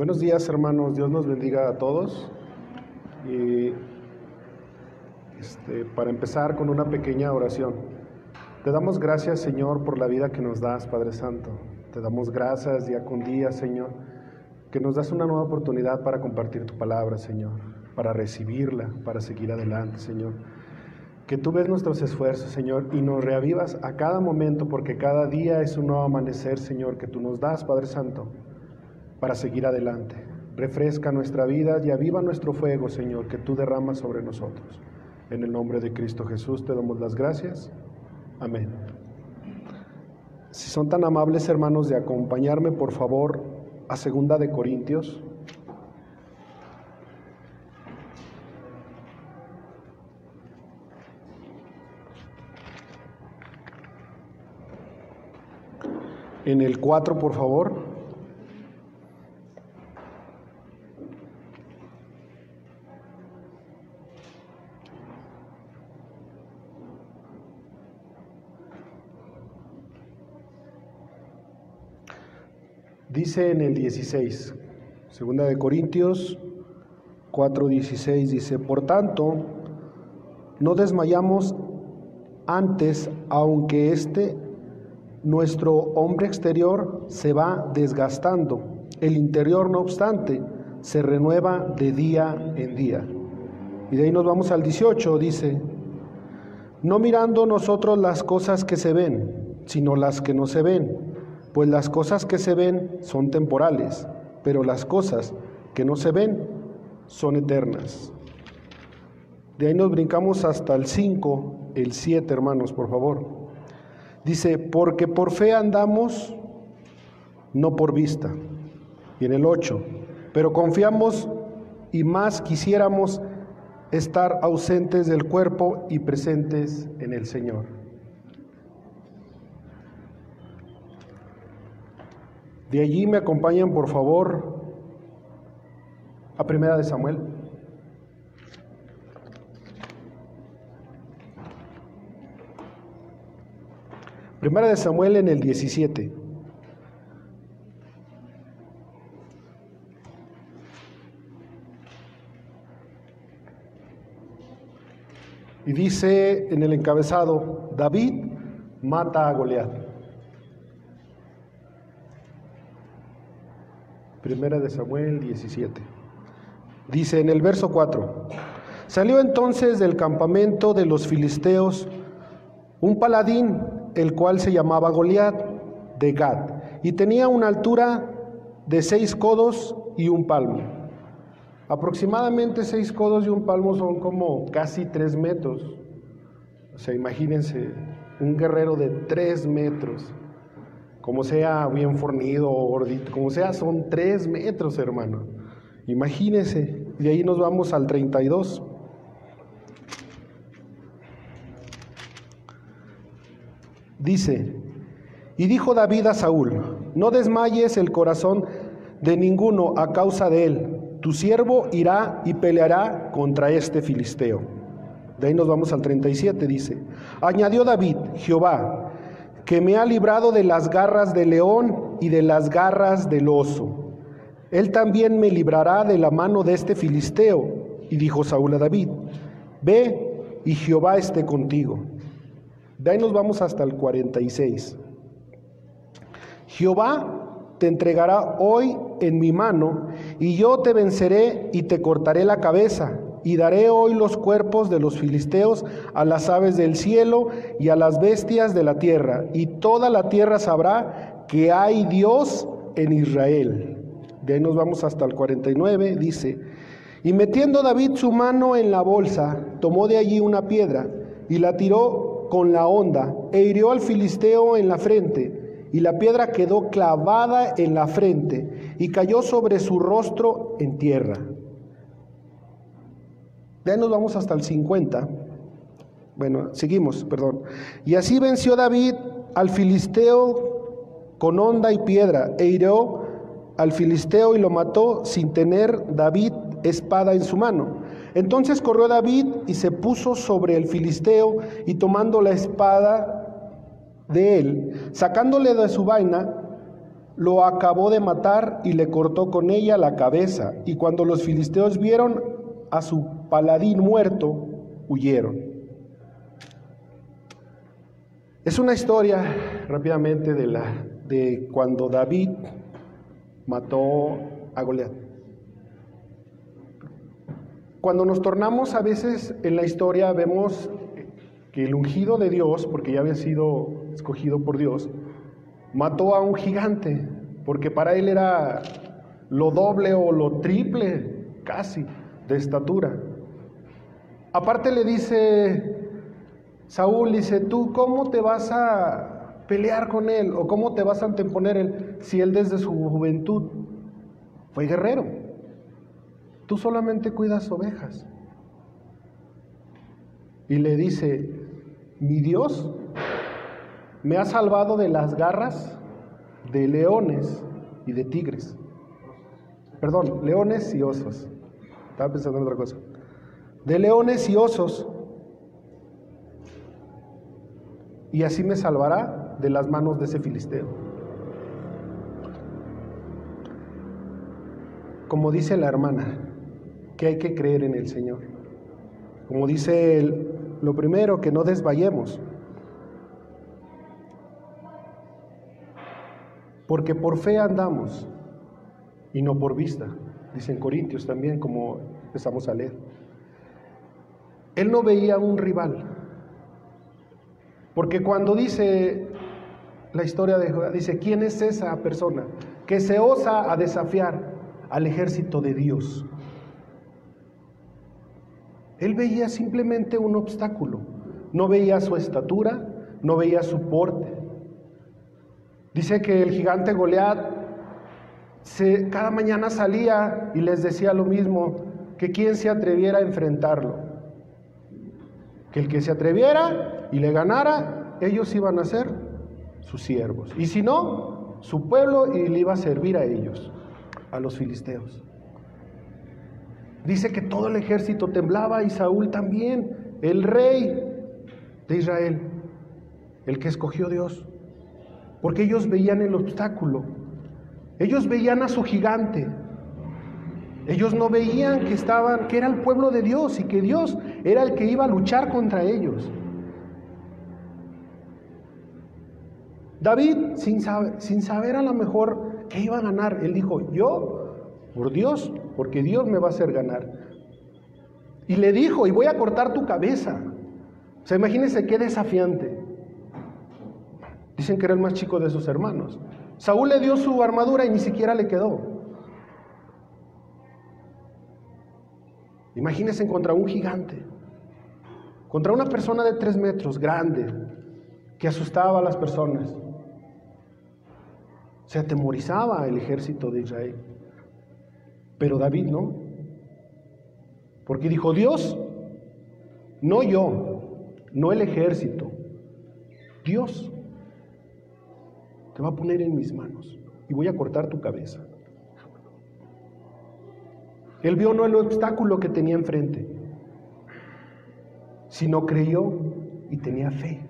Buenos días hermanos, Dios nos bendiga a todos. Y este, para empezar con una pequeña oración. Te damos gracias Señor por la vida que nos das, Padre Santo. Te damos gracias día con día, Señor, que nos das una nueva oportunidad para compartir tu palabra, Señor, para recibirla, para seguir adelante, Señor. Que tú ves nuestros esfuerzos, Señor, y nos reavivas a cada momento, porque cada día es un nuevo amanecer, Señor, que tú nos das, Padre Santo, para seguir adelante. Refresca nuestra vida y aviva nuestro fuego, Señor, que tú derramas sobre nosotros. En el nombre de Cristo Jesús te damos las gracias. Amén. Si son tan amables, hermanos, de acompañarme, por favor, a Segunda de Corintios. En el 4, por favor. Dice en el 16, segunda de Corintios 4:16 dice, "Por tanto, no desmayamos antes, aunque este nuestro hombre exterior se va desgastando, el interior no obstante se renueva de día en día." Y de ahí nos vamos al 18, dice, "No mirando nosotros las cosas que se ven, sino las que no se ven." Pues las cosas que se ven son temporales, pero las cosas que no se ven son eternas. De ahí nos brincamos hasta el 5, el 7, hermanos, por favor. Dice, porque por fe andamos, no por vista. Y en el 8, pero confiamos y más quisiéramos estar ausentes del cuerpo y presentes en el Señor. De allí me acompañan, por favor, a Primera de Samuel. Primera de Samuel en el 17. Y dice en el encabezado, David mata a Goliat. Primera de Samuel 17. Dice en el verso 4, salió entonces del campamento de los filisteos un paladín, el cual se llamaba Goliat de Gad, y tenía una altura de seis codos y un palmo. Aproximadamente seis codos y un palmo son como casi tres metros. O sea, imagínense, un guerrero de tres metros como sea bien fornido gordito, como sea, son tres metros, hermano. Imagínese, y ahí nos vamos al 32. Dice, y dijo David a Saúl, no desmayes el corazón de ninguno a causa de él, tu siervo irá y peleará contra este filisteo. De ahí nos vamos al 37, dice, añadió David, Jehová, que me ha librado de las garras del león y de las garras del oso. Él también me librará de la mano de este filisteo. Y dijo Saúl a David, ve y Jehová esté contigo. De ahí nos vamos hasta el 46. Jehová te entregará hoy en mi mano, y yo te venceré y te cortaré la cabeza y daré hoy los cuerpos de los filisteos a las aves del cielo y a las bestias de la tierra, y toda la tierra sabrá que hay Dios en Israel. De ahí nos vamos hasta el 49, dice, y metiendo David su mano en la bolsa, tomó de allí una piedra y la tiró con la honda e hirió al filisteo en la frente, y la piedra quedó clavada en la frente y cayó sobre su rostro en tierra. De ahí nos vamos hasta el 50. Bueno, seguimos, perdón. Y así venció David al filisteo con honda y piedra, e hirió al filisteo y lo mató sin tener David espada en su mano. Entonces corrió David y se puso sobre el filisteo y tomando la espada de él, sacándole de su vaina, lo acabó de matar y le cortó con ella la cabeza. Y cuando los filisteos vieron a su paladín muerto, huyeron. Es una historia rápidamente de, la, de cuando David mató a Goliat. Cuando nos tornamos a veces en la historia vemos que el ungido de Dios, porque ya había sido escogido por Dios, mató a un gigante, porque para él era lo doble o lo triple casi de estatura. Aparte le dice Saúl, dice, tú cómo te vas a pelear con él o cómo te vas a anteponer él si él desde su juventud fue guerrero. Tú solamente cuidas ovejas. Y le dice, mi Dios me ha salvado de las garras de leones y de tigres. Perdón, leones y osos. Estaba pensando en otra cosa. De leones y osos. Y así me salvará de las manos de ese filisteo. Como dice la hermana, que hay que creer en el Señor. Como dice lo primero, que no desvayemos. Porque por fe andamos y no por vista, dicen Corintios también, como empezamos a leer. Él no veía un rival, porque cuando dice la historia de Jehová, dice, ¿quién es esa persona que se osa a desafiar al ejército de Dios? Él veía simplemente un obstáculo, no veía su estatura, no veía su porte, Dice que el gigante Goliat cada mañana salía y les decía lo mismo, que quien se atreviera a enfrentarlo. Que el que se atreviera y le ganara, ellos iban a ser sus siervos. Y si no, su pueblo y le iba a servir a ellos, a los filisteos. Dice que todo el ejército temblaba y Saúl también, el rey de Israel, el que escogió Dios porque ellos veían el obstáculo, ellos veían a su gigante, ellos no veían que estaban, que era el pueblo de Dios y que Dios era el que iba a luchar contra ellos. David, sin saber, sin saber a lo mejor que iba a ganar, él dijo, yo, por Dios, porque Dios me va a hacer ganar. Y le dijo, y voy a cortar tu cabeza. O sea, imagínense qué desafiante. Dicen que era el más chico de sus hermanos. Saúl le dio su armadura y ni siquiera le quedó. Imagínense contra un gigante, contra una persona de tres metros, grande, que asustaba a las personas. Se atemorizaba el ejército de Israel. Pero David no. Porque dijo, Dios, no yo, no el ejército, Dios te va a poner en mis manos y voy a cortar tu cabeza. Él vio no el obstáculo que tenía enfrente, sino creyó y tenía fe.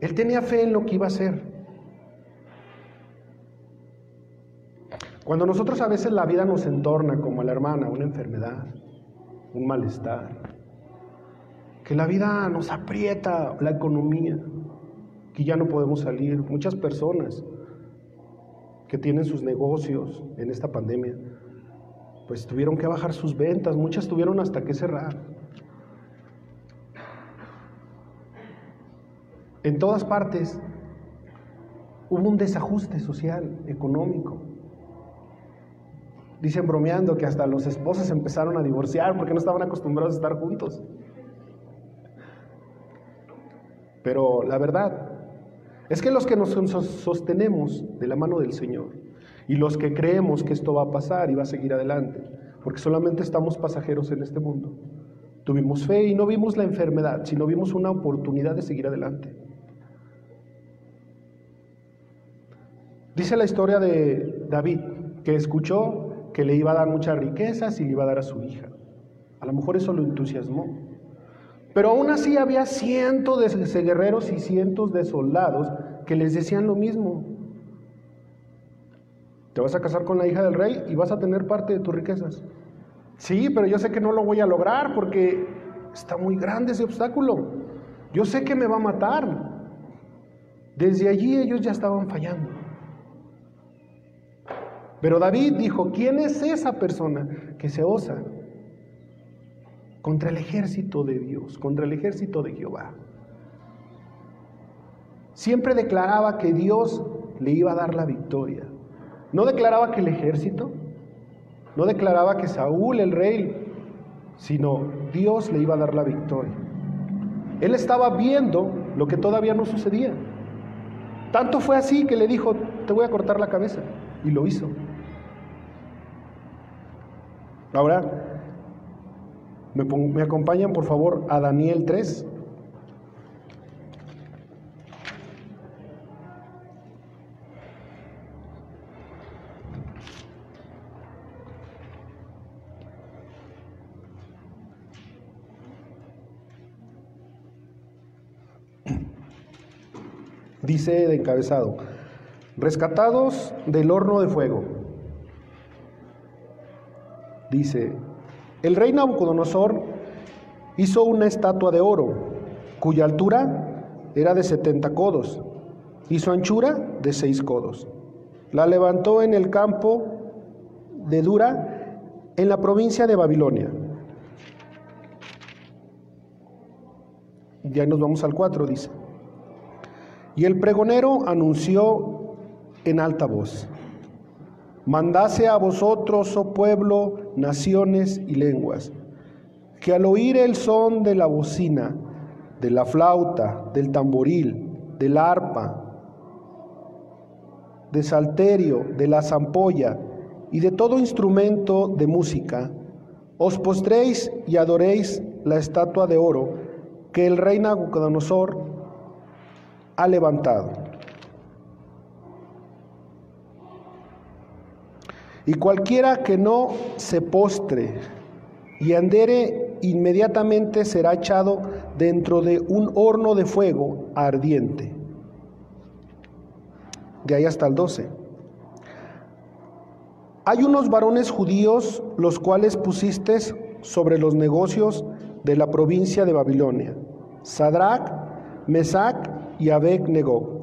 Él tenía fe en lo que iba a hacer. Cuando nosotros a veces la vida nos entorna como a la hermana, una enfermedad, un malestar, que la vida nos aprieta, la economía, que ya no podemos salir. Muchas personas que tienen sus negocios en esta pandemia, pues tuvieron que bajar sus ventas, muchas tuvieron hasta que cerrar. En todas partes hubo un desajuste social, económico. Dicen bromeando que hasta los esposos empezaron a divorciar porque no estaban acostumbrados a estar juntos. Pero la verdad es que los que nos sostenemos de la mano del Señor y los que creemos que esto va a pasar y va a seguir adelante, porque solamente estamos pasajeros en este mundo, tuvimos fe y no vimos la enfermedad, sino vimos una oportunidad de seguir adelante. Dice la historia de David, que escuchó que le iba a dar muchas riquezas y le iba a dar a su hija. A lo mejor eso lo entusiasmó. Pero aún así había cientos de guerreros y cientos de soldados que les decían lo mismo. Te vas a casar con la hija del rey y vas a tener parte de tus riquezas. Sí, pero yo sé que no lo voy a lograr porque está muy grande ese obstáculo. Yo sé que me va a matar. Desde allí ellos ya estaban fallando. Pero David dijo, ¿quién es esa persona que se osa contra el ejército de Dios, contra el ejército de Jehová? Siempre declaraba que Dios le iba a dar la victoria. No declaraba que el ejército, no declaraba que Saúl, el rey, sino Dios le iba a dar la victoria. Él estaba viendo lo que todavía no sucedía. Tanto fue así que le dijo, te voy a cortar la cabeza. Y lo hizo. Ahora, me, acompañan por favor a Daniel 3. Dice de encabezado, rescatados del horno de fuego. Dice, el rey Nabucodonosor hizo una estatua de oro, cuya altura era de 70 codos y su anchura de 6 codos. La levantó en el campo de Dura, en la provincia de Babilonia. Ya nos vamos al 4, dice. Y el pregonero anunció en alta voz, mandase a vosotros, oh pueblo, naciones y lenguas, que al oír el son de la bocina, de la flauta, del tamboril, del arpa, de salterio, de la zampolla y de todo instrumento de música, os postréis y adoréis la estatua de oro que el rey Nabucodonosor ha levantado. Y cualquiera que no se postre y andere, inmediatamente será echado dentro de un horno de fuego ardiente. De ahí hasta el 12. Hay unos varones judíos los cuales pusiste sobre los negocios de la provincia de Babilonia, Sadrach, Mesach y Abed negó.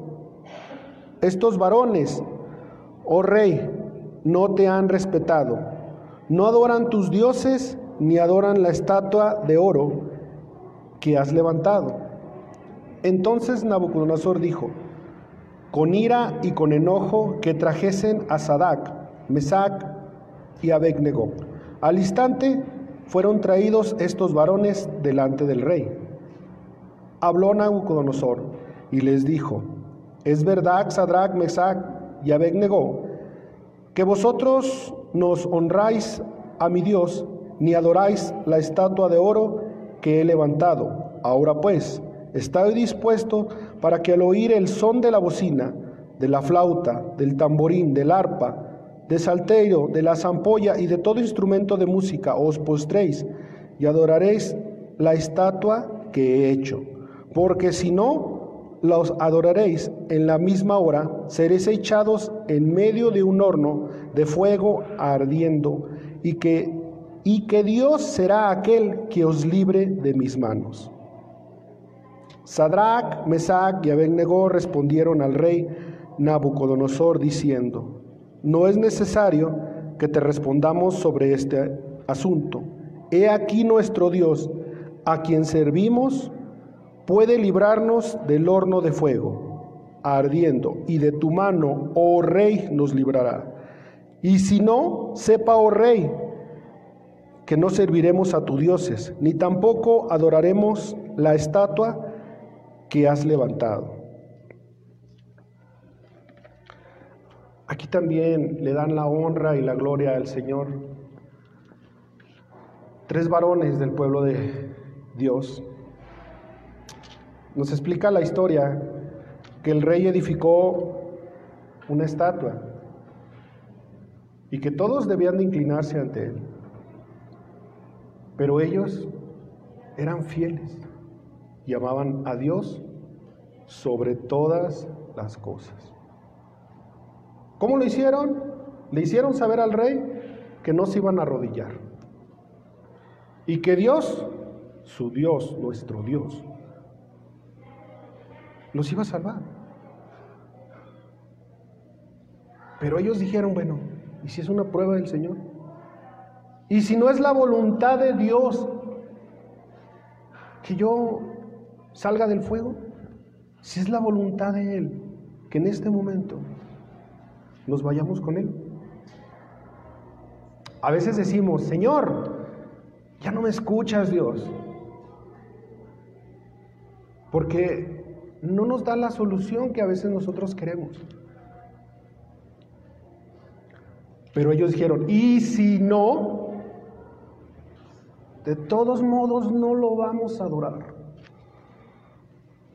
Estos varones, oh rey, no te han respetado, no adoran tus dioses ni adoran la estatua de oro que has levantado. Entonces Nabucodonosor dijo, con ira y con enojo que trajesen a Sadak, Mesac y Abednego. Al instante fueron traídos estos varones delante del rey. Habló Nabucodonosor, y les dijo, es verdad, Sadrach, Mesach y Abednego, que vosotros nos honráis a mi Dios, ni adoráis la estatua de oro que he levantado. Ahora pues, estoy dispuesto para que al oír el son de la bocina, de la flauta, del tamborín, del arpa, de salterio, de la zampolla y de todo instrumento de música os postréis y adoraréis la estatua que he hecho. Porque si no, los adoraréis en la misma hora, seréis echados en medio de un horno de fuego ardiendo, y que, y que Dios será aquel que os libre de mis manos. Sadrach, Mesach y Abednego respondieron al rey Nabucodonosor diciendo, no es necesario que te respondamos sobre este asunto. He aquí nuestro Dios, a quien servimos puede librarnos del horno de fuego ardiendo, y de tu mano, oh rey, nos librará. Y si no, sepa, oh rey, que no serviremos a tus dioses, ni tampoco adoraremos la estatua que has levantado. Aquí también le dan la honra y la gloria al Señor. Tres varones del pueblo de Dios nos explica la historia que el rey edificó una estatua y que todos debían de inclinarse ante él. Pero ellos eran fieles y amaban a Dios sobre todas las cosas. ¿Cómo lo hicieron? Le hicieron saber al rey que no se iban a arrodillar. Y que Dios, su Dios, nuestro Dios, los iba a salvar. Pero ellos dijeron, bueno, ¿y si es una prueba del Señor? ¿Y si no es la voluntad de Dios que yo salga del fuego? Si es la voluntad de Él, que en este momento nos vayamos con Él. A veces decimos, Señor, ya no me escuchas Dios, porque no nos da la solución que a veces nosotros queremos. Pero ellos dijeron, ¿y si no? De todos modos no lo vamos a adorar.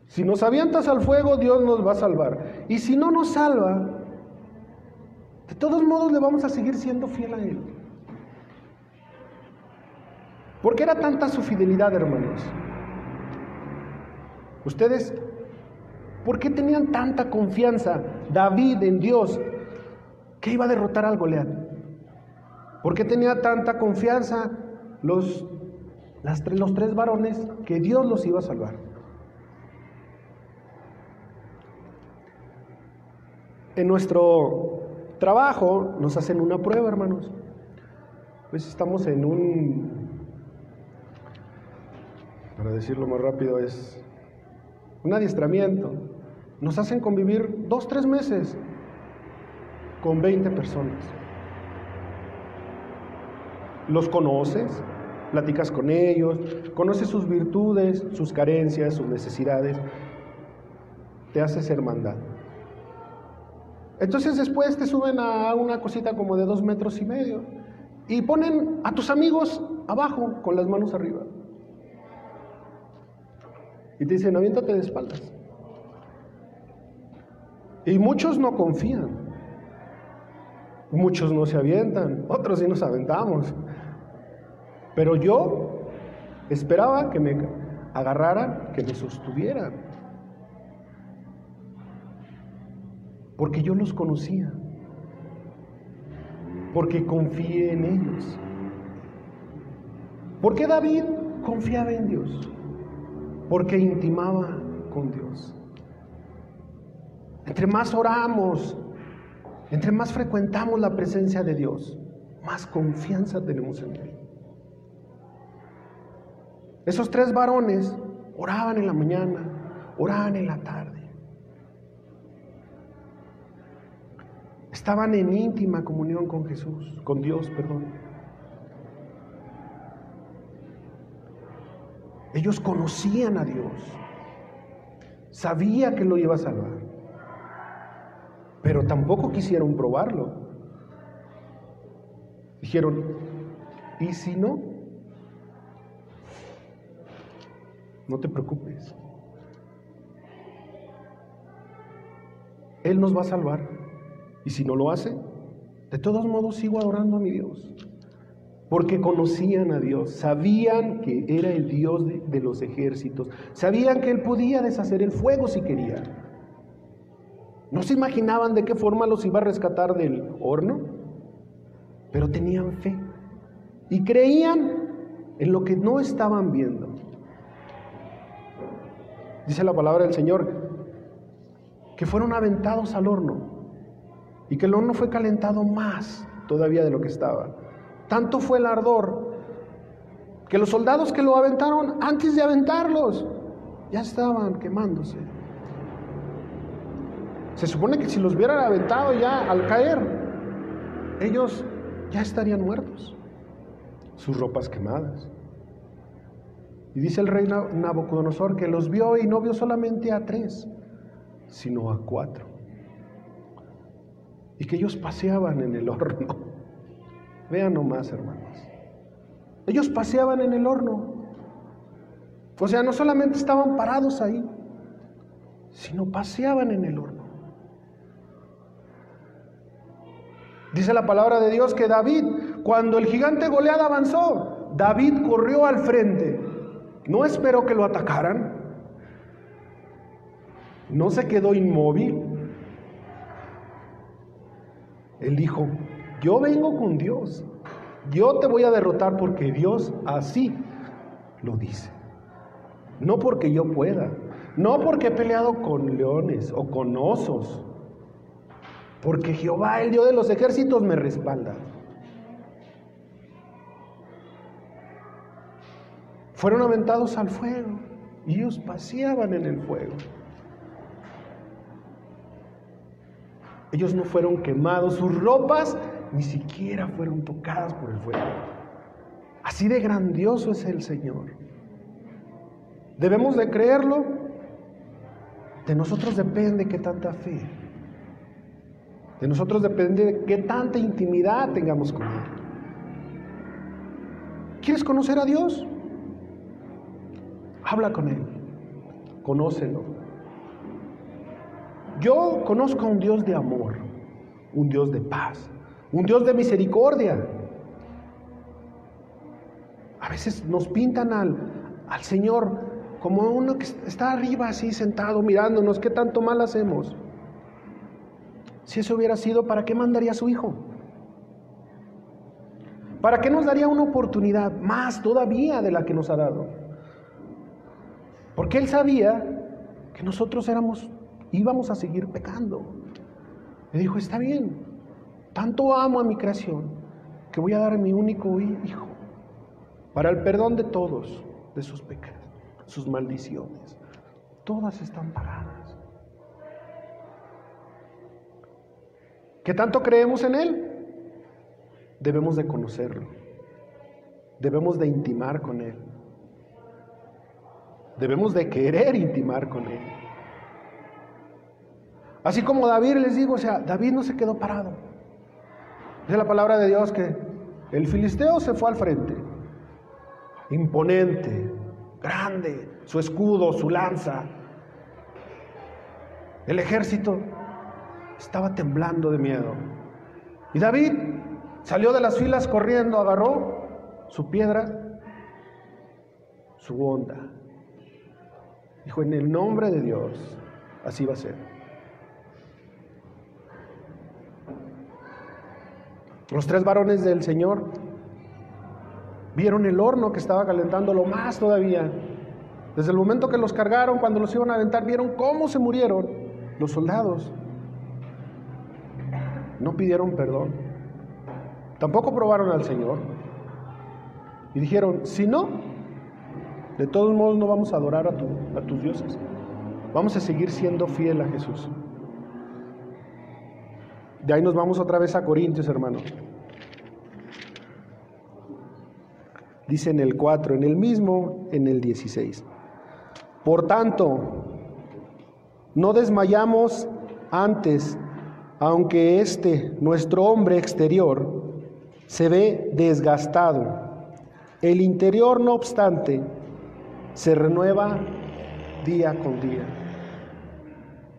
Si nos avientas al fuego, Dios nos va a salvar. Y si no nos salva, de todos modos le vamos a seguir siendo fiel a Él. ¿Por qué era tanta su fidelidad, hermanos? Ustedes, ¿por qué tenían tanta confianza David en Dios que iba a derrotar al Goliat? ¿Por qué tenía tanta confianza los, los tres varones que Dios los iba a salvar? En nuestro trabajo nos hacen una prueba, hermanos. Pues estamos en un, para decirlo más rápido, es un adiestramiento. Nos hacen convivir dos, tres meses con 20 personas. Los conoces, platicas con ellos, conoces sus virtudes, sus carencias, sus necesidades, te haces hermandad. Entonces después te suben a una cosita como de dos metros y medio y ponen a tus amigos abajo con las manos arriba. Y te dicen, aviéntate de espaldas. Y muchos no confían. Muchos no se avientan, otros sí nos aventamos. Pero yo esperaba que me agarraran, que me sostuvieran. Porque yo los conocía. Porque confié en ellos. Porque David confiaba en Dios. Porque intimaba con Dios. Entre más oramos, entre más frecuentamos la presencia de Dios, más confianza tenemos en Él. Esos tres varones oraban en la mañana, oraban en la tarde. Estaban en íntima comunión con Jesús, con Dios, perdón. Ellos conocían a Dios. Sabía que lo iba a salvar. Pero tampoco quisieron probarlo. Dijeron, ¿y si no? No te preocupes. Él nos va a salvar. Y si no lo hace, de todos modos sigo adorando a mi Dios. Porque conocían a Dios, sabían que era el Dios de, los ejércitos, sabían que Él podía deshacer el fuego si quería. No se imaginaban de qué forma los iba a rescatar del horno, pero tenían fe y creían en lo que no estaban viendo. Dice la palabra del Señor que fueron aventados al horno y que el horno fue calentado más todavía de lo que estaba. Tanto fue el ardor que los soldados que lo aventaron, antes de aventarlos, ya estaban quemándose. Se supone que si los hubieran aventado ya al caer, ellos ya estarían muertos, sus ropas quemadas. Y dice el rey Nabucodonosor que los vio y no vio solamente a tres, sino a cuatro y que ellos paseaban en el horno. Vean nomás, hermanos. Ellos paseaban en el horno. O sea, no solamente estaban parados ahí, sino paseaban en el horno. Dice la palabra de Dios que David, cuando el gigante Goliat avanzó, David corrió al frente. No esperó que lo atacaran. No se quedó inmóvil. Él dijo, yo vengo con Dios. Yo te voy a derrotar porque Dios así lo dice. No porque yo pueda. No porque he peleado con leones o con osos. Porque Jehová, el Dios de los ejércitos, me respalda. Fueron aventados al fuego y ellos paseaban en el fuego. Ellos no fueron quemados, sus ropas ni siquiera fueron tocadas por el fuego. Así de grandioso es el Señor. Debemos de creerlo. De nosotros depende qué tanta fe. De nosotros depende de qué tanta intimidad tengamos con Él. ¿Quieres conocer a Dios? Habla con Él. Conócelo. Yo conozco a un Dios de amor, un Dios de paz, un Dios de misericordia. A veces nos pintan al, al Señor como uno que está arriba así sentado mirándonos, ¿qué tanto mal hacemos? Si eso hubiera sido, ¿para qué mandaría a su Hijo? ¿Para qué nos daría una oportunidad más todavía de la que nos ha dado? Porque Él sabía que nosotros éramos, íbamos a seguir pecando. Le dijo, está bien, tanto amo a mi creación que voy a dar a mi único hijo para el perdón de todos, de sus pecados, sus maldiciones. Todas están pagadas. ¿Qué tanto creemos en Él? Debemos de conocerlo. Debemos de intimar con Él. Debemos de querer intimar con Él. Así como David les digo, o sea, David no se quedó parado. Dice la palabra de Dios que el filisteo se fue al frente, imponente, grande, su escudo, su lanza. El ejército estaba temblando de miedo. Y David salió de las filas corriendo, agarró su piedra, su onda. Dijo, en el nombre de Dios, así va a ser. Los tres varones del Señor vieron el horno que estaba calentándolo más todavía. Desde el momento que los cargaron, cuando los iban a aventar, vieron cómo se murieron los soldados. No pidieron perdón. Tampoco probaron al Señor. Y dijeron, si no, de todos modos no vamos a adorar a, a tus dioses. Vamos a seguir siendo fiel a Jesús. De ahí nos vamos otra vez a Corintios, hermano. Dice en el 4, en el mismo, en el 16. Por tanto, no desmayamos antes, aunque este, nuestro hombre exterior, se ve desgastado. El interior, no obstante, se renueva día con día.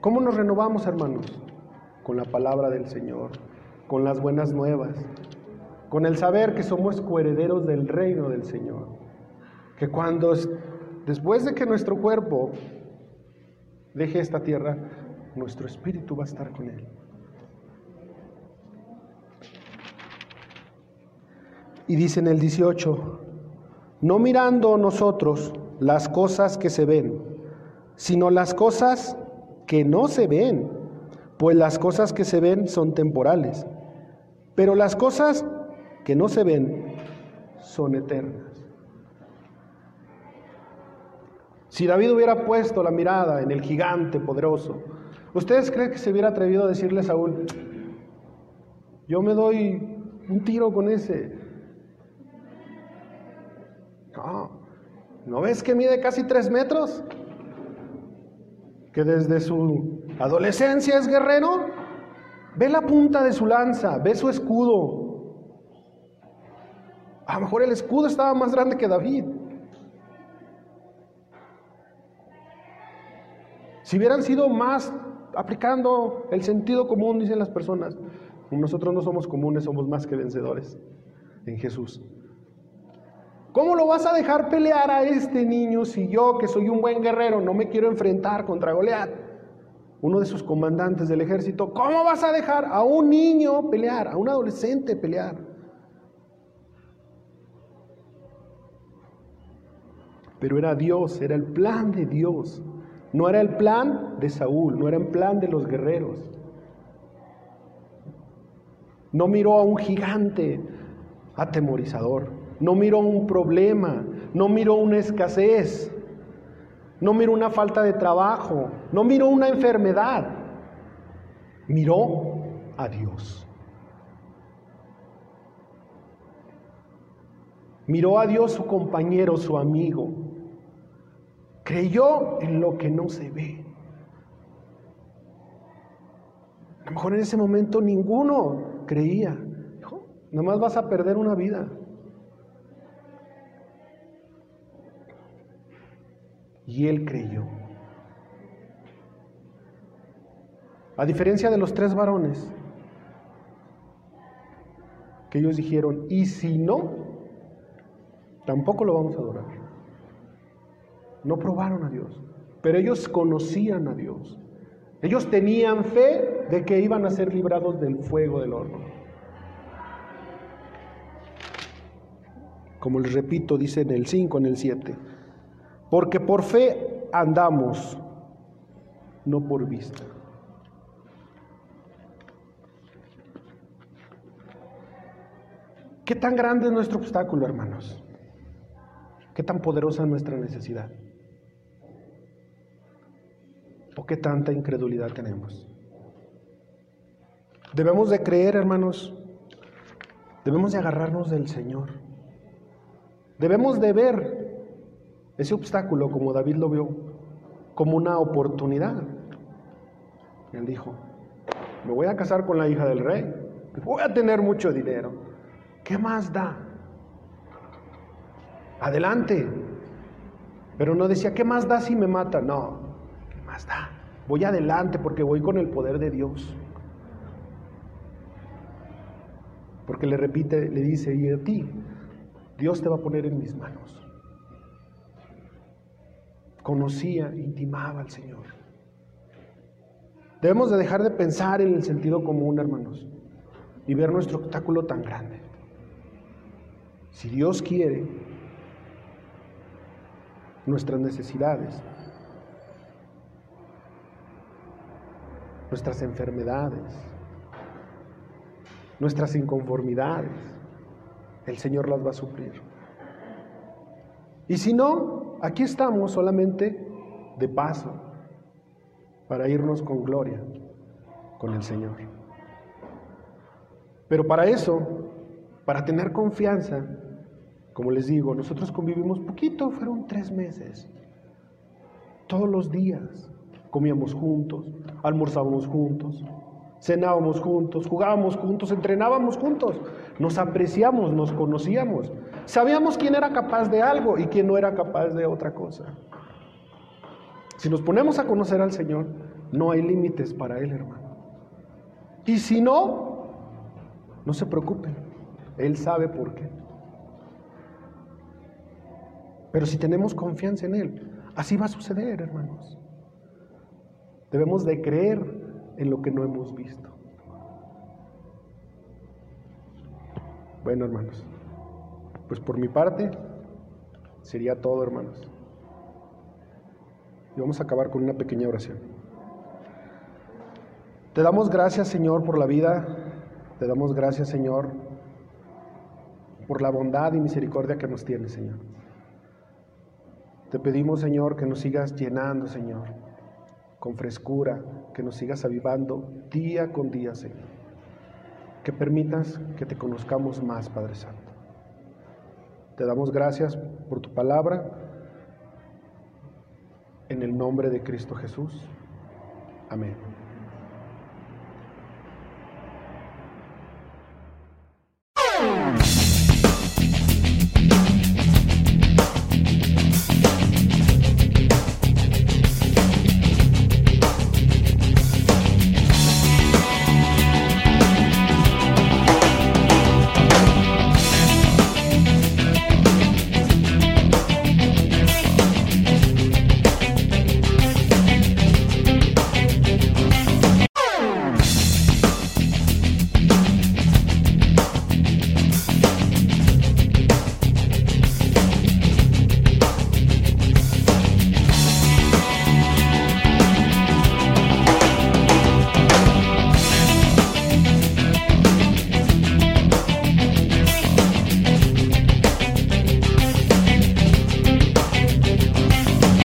¿Cómo nos renovamos, hermanos? con la palabra del Señor, con las buenas nuevas, con el saber que somos coherederos del reino del Señor. Que cuando, después de que nuestro cuerpo deje esta tierra, nuestro espíritu va a estar con Él. Y dice en el 18, no mirando nosotros las cosas que se ven, sino las cosas que no se ven pues las cosas que se ven son temporales, pero las cosas que no se ven son eternas. Si David hubiera puesto la mirada en el gigante poderoso, ¿ustedes creen que se hubiera atrevido a decirle a Saúl, yo me doy un tiro con ese? No, ¿no ves que mide casi tres metros? Que desde su Adolescencia es guerrero. Ve la punta de su lanza, ve su escudo. A lo mejor el escudo estaba más grande que David. Si hubieran sido más aplicando el sentido común, dicen las personas, nosotros no somos comunes, somos más que vencedores en Jesús. ¿Cómo lo vas a dejar pelear a este niño si yo, que soy un buen guerrero, no me quiero enfrentar contra Goliat? uno de sus comandantes del ejército, ¿cómo vas a dejar a un niño pelear, a un adolescente pelear? Pero era Dios, era el plan de Dios. No era el plan de Saúl, no era el plan de los guerreros. No miró a un gigante atemorizador, no miró un problema, no miró una escasez, no miró una falta de trabajo, no miró una enfermedad, miró a Dios. Miró a Dios su compañero, su amigo. Creyó en lo que no se ve. A lo mejor en ese momento ninguno creía. Dijo, nomás vas a perder una vida. Y él creyó. A diferencia de los tres varones, que ellos dijeron, y si no, tampoco lo vamos a adorar. No probaron a Dios, pero ellos conocían a Dios. Ellos tenían fe de que iban a ser librados del fuego del horno. Como les repito, dice en el 5, en el 7 porque por fe andamos, no por vista. ¿Qué tan grande es nuestro obstáculo, hermanos? ¿Qué tan poderosa es nuestra necesidad? ¿O qué tanta incredulidad tenemos? Debemos de creer, hermanos. Debemos de agarrarnos del Señor. Debemos de ver ese obstáculo, como David lo vio, como una oportunidad. Él dijo, me voy a casar con la hija del rey, voy a tener mucho dinero. ¿Qué más da? Adelante. Pero no decía, ¿qué más da si me mata? No, ¿qué más da? Voy adelante porque voy con el poder de Dios. Porque le repite, le dice, y a ti, Dios te va a poner en mis manos conocía, intimaba al Señor. Debemos de dejar de pensar en el sentido común, hermanos, y ver nuestro obstáculo tan grande. Si Dios quiere, nuestras necesidades, nuestras enfermedades, nuestras inconformidades, el Señor las va a suplir. Y si no, Aquí estamos solamente de paso para irnos con gloria con el Señor. Pero para eso, para tener confianza, como les digo, nosotros convivimos poquito, fueron tres meses. Todos los días comíamos juntos, almorzábamos juntos, cenábamos juntos, jugábamos juntos, entrenábamos juntos, nos apreciamos, nos conocíamos, sabíamos quién era capaz de algo y quién no era capaz de otra cosa. Si nos ponemos a conocer al Señor, no hay límites para Él, hermano. Y si no, no se preocupen, Él sabe por qué. Pero si tenemos confianza en Él, así va a suceder, hermanos. Debemos de creer en lo que no hemos visto. Bueno, hermanos, pues por mi parte sería todo, hermanos. Y vamos a acabar con una pequeña oración. Te damos gracias, Señor, por la vida. Te damos gracias, Señor, por la bondad y misericordia que nos tienes, Señor. Te pedimos, Señor, que nos sigas llenando, Señor, con frescura, que nos sigas avivando día con día, Señor. Que permitas que te conozcamos más, Padre Santo. Te damos gracias por tu palabra. En el nombre de Cristo Jesús. Amén.